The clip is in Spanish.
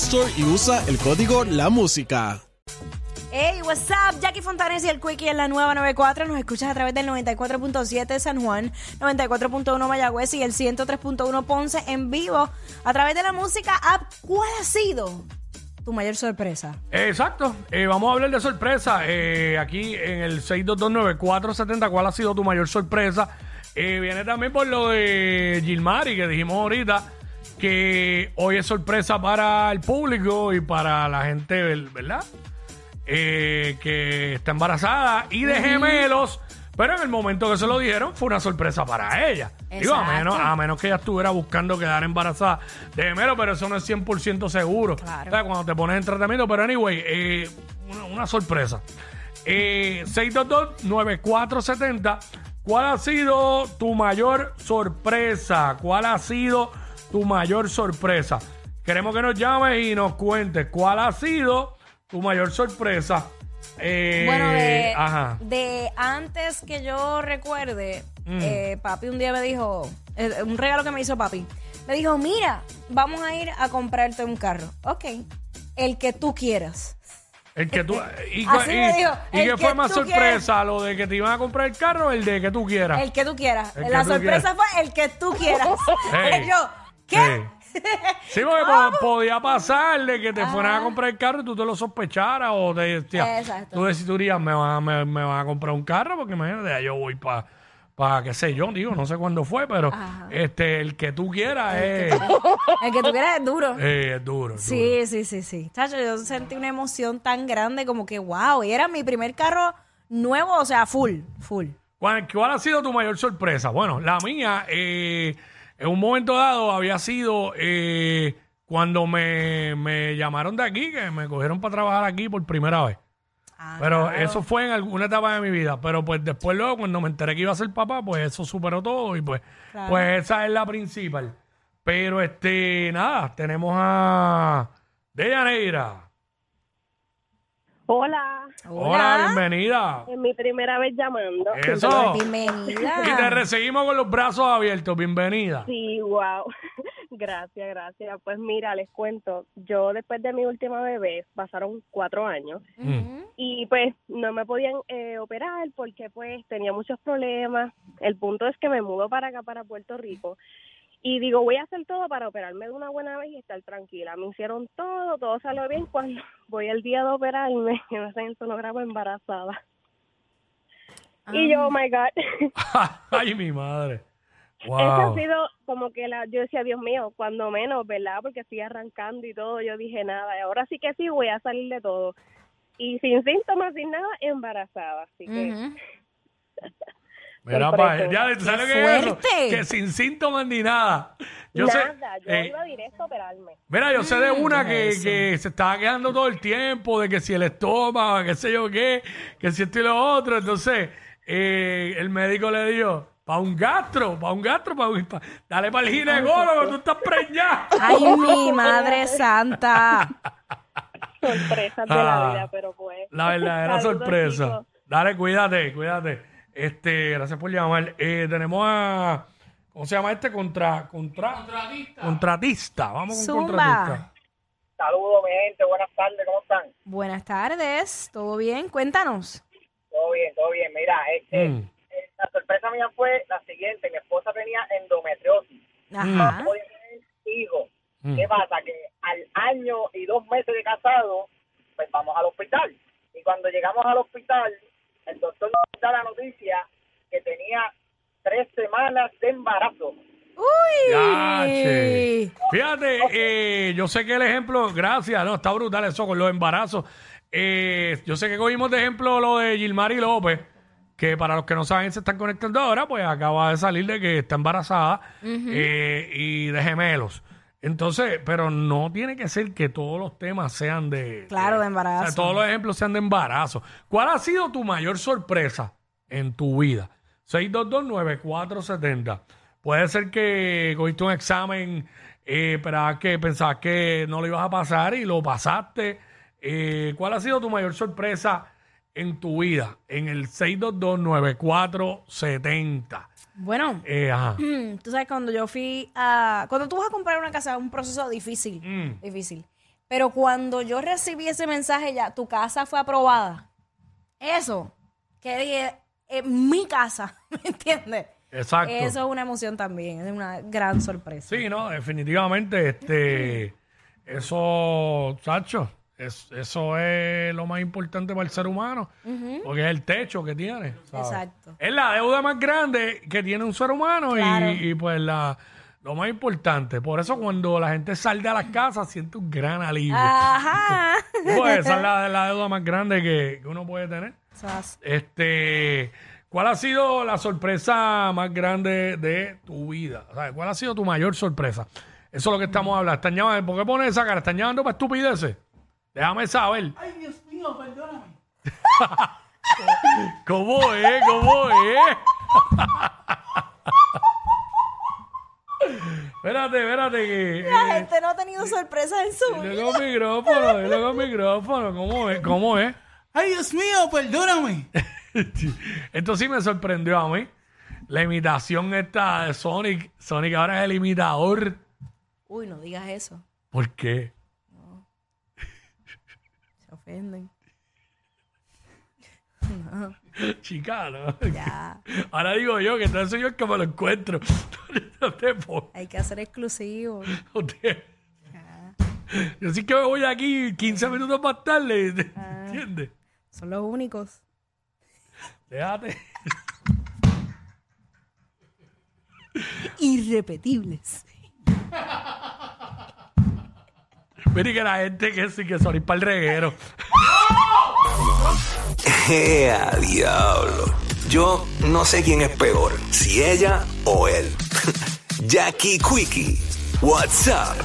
Store y usa el código La Música. Hey, what's up? Jackie Fontanes y el Quickie en la nueva 94. Nos escuchas a través del 94.7 de San Juan, 94.1 Mayagüez y el 103.1 Ponce en vivo a través de la música app. ¿Cuál ha sido tu mayor sorpresa? Exacto. Eh, vamos a hablar de sorpresa. Eh, aquí en el 6229470, ¿cuál ha sido tu mayor sorpresa? Eh, viene también por lo de Gilmari, que dijimos ahorita, que hoy es sorpresa para el público y para la gente, ¿verdad? Eh, que está embarazada y de gemelos. Pero en el momento que se lo dijeron fue una sorpresa para ella. Digo, a menos, a menos que ella estuviera buscando quedar embarazada de gemelo, pero eso no es 100% seguro. Claro. O sea, cuando te pones en tratamiento, pero anyway, eh, una, una sorpresa. Eh, 622-9470. ¿Cuál ha sido tu mayor sorpresa? ¿Cuál ha sido tu mayor sorpresa? Queremos que nos llames y nos cuentes cuál ha sido tu mayor sorpresa. Eh, Bueno, de, ajá. de antes que yo recuerde, Mm. eh, papi un día me dijo, eh, un regalo que me hizo papi, me dijo, mira, vamos a ir a comprarte un carro. Ok, el que tú quieras. El que tú, y, Así y- me dijo, ¿y el qué fue más sorpresa? ¿Lo de que te iban a comprar el carro o el de que tú quieras? El que tú quieras. El La sorpresa fue el que tú quieras. Hey. yo, ¿qué? Sí. Sí, porque po- podía pasar de que te fueran a comprar el carro y tú te lo sospecharas o te decías, Exacto. tú decidirías, me van, a- me, me van a comprar un carro porque imagínate, ya yo voy para, pa, qué sé yo, digo, no sé cuándo fue, pero Ajá. este el que tú quieras es, El que tú quieras es duro. eh, es duro. es duro. Sí, sí, sí, sí. Chacho, yo sentí una emoción tan grande como que, wow, y era mi primer carro nuevo, o sea, full, full. ¿Cuál, cuál ha sido tu mayor sorpresa? Bueno, la mía, eh, en un momento dado había sido eh, cuando me, me llamaron de aquí, que me cogieron para trabajar aquí por primera vez. Ah, Pero claro. eso fue en alguna etapa de mi vida. Pero pues después luego, cuando me enteré que iba a ser papá, pues eso superó todo y pues, Claro. pues esa es la principal. Pero este, nada, tenemos a Deyaneira. Hola, Hola, bienvenida. es mi primera vez llamando. Eso. Bienvenida. Y te recibimos con los brazos abiertos. Bienvenida. Sí, wow. Gracias, gracias. Pues mira, les cuento, yo después de mi última bebé pasaron cuatro años Mm. y pues no me podían eh, operar porque pues tenía muchos problemas. El punto es que me mudo para acá, para Puerto Rico. Y digo, voy a hacer todo para operarme de una buena vez y estar tranquila. Me hicieron todo, todo salió bien. Cuando voy el día de operarme, me hacen el sonograma embarazada. Y yo, oh my God. Ay, mi madre. Eso ha Wow. sido como que la, yo decía, Dios mío, cuando menos, ¿verdad? Porque estoy arrancando y todo, yo dije nada, y ahora sí que sí voy a salir de todo. Y sin síntomas, sin nada, embarazada, así que. Mira, pa, ya, ¿sabes ¡Qué qué es eso? Que sin síntomas ni nada. Yo sé, nada, yo eh, iba directo a operarme. Mira, yo sé de Mm, una que, que se estaba quedando todo el tiempo, de que si el estómago, qué sé yo qué, que si esto y lo otro. Entonces, eh, el médico le dijo, para un gastro, para un gastro, para un, pa- dale para el ginecólogo, tú estás preñada. Ay, mi madre santa. Sorpresas de Ah, la vida, pero pues. La verdadera sorpresa. chicos. Dale, cuídate, cuídate. Este, gracias por llamar. Eh, tenemos a, ¿cómo se llama este? Contra, contra, contratista. Contratista, vamos con Zumba. contratista. Saludos, mi gente. Buenas tardes. ¿Cómo están? Buenas tardes, ¿todo bien? Cuéntanos. Todo bien, todo bien. Mira, este, Mm. eh, la sorpresa mía fue la siguiente. Mi esposa tenía endometriosis. Ajá. Podía tener ¿Qué pasa? Que al año y dos meses de casado, pues vamos al hospital. Y cuando llegamos al hospital, el doctor nos da la noticia que tenía tres semanas de embarazo. ¡Uy! Fíjate, eh, yo sé que el ejemplo, gracias, no, está brutal eso con los embarazos. Eh, yo sé que cogimos de ejemplo lo de Gilmari López, que para los que no saben se están conectando ahora, pues acaba de salir de que está embarazada eh, y de gemelos. Entonces, pero no tiene que ser que todos los temas sean de... Claro, de embarazo. O sea, todos los ejemplos sean de embarazo. ¿Cuál ha sido tu mayor sorpresa en tu vida? 6229470. Puede ser que cogiste un examen, eh, pero que pensabas que no lo ibas a pasar y lo pasaste. Eh, ¿Cuál ha sido tu mayor sorpresa en tu vida? En el 6229470. Bueno, Eh, ajá. tú sabes, cuando yo fui a... Cuando tú vas a comprar una casa es un proceso difícil, Mm. difícil. Pero cuando yo recibí ese mensaje ya, tu casa fue aprobada. Eso, que dije, es mi casa, ¿me entiendes? Exacto. Eso es una emoción también, es una gran sorpresa. Sí, no, definitivamente, este, eso, Sacho, es, eso es lo más importante para el ser humano, porque es el techo que tiene. ¿sabes? Exacto. Es la deuda más grande que tiene un ser humano y- Claro. y, pues la, lo más importante. Por eso cuando la gente sale a las casas siente un gran alivio. Ajá. Pues esa es la, la deuda más grande que, que uno puede tener. Este, ¿cuál ha sido la sorpresa más grande de tu vida? O sea, ¿cuál ha sido tu mayor sorpresa? Eso es lo que estamos hablando. Están llamando, ¿Por qué pones esa cara? ¿Están llamando para estupideces? Déjame saber. Ay, Dios mío, perdóname. ¿Cómo es? ¿Cómo es? espérate, espérate que... La eh, gente no ha tenido sorpresas en su dile vida. con micrófono, dile con micrófono. ¿Cómo es? ¿Cómo es? Ay, Dios mío, perdóname. Esto sí me sorprendió a mí. La imitación esta de Sonic. Sonic ahora es el imitador. Uy, no digas eso. ¿Por qué? Se ofenden. Chica, ¿no? Ya. Ahora digo yo que entonces soy yo el que me lo encuentro. No te. Hay que hacer exclusivos. no te- Yo sí que me voy aquí 15 minutos más tarde. ¿Entiendes? Son los únicos. Déjate. Irrepetibles. Mira que la gente que sí que Sonic para el reguero. ¡Ea, diablo! Yo no sé quién es peor, si ella o él. Jackie Quickie, WhatsApp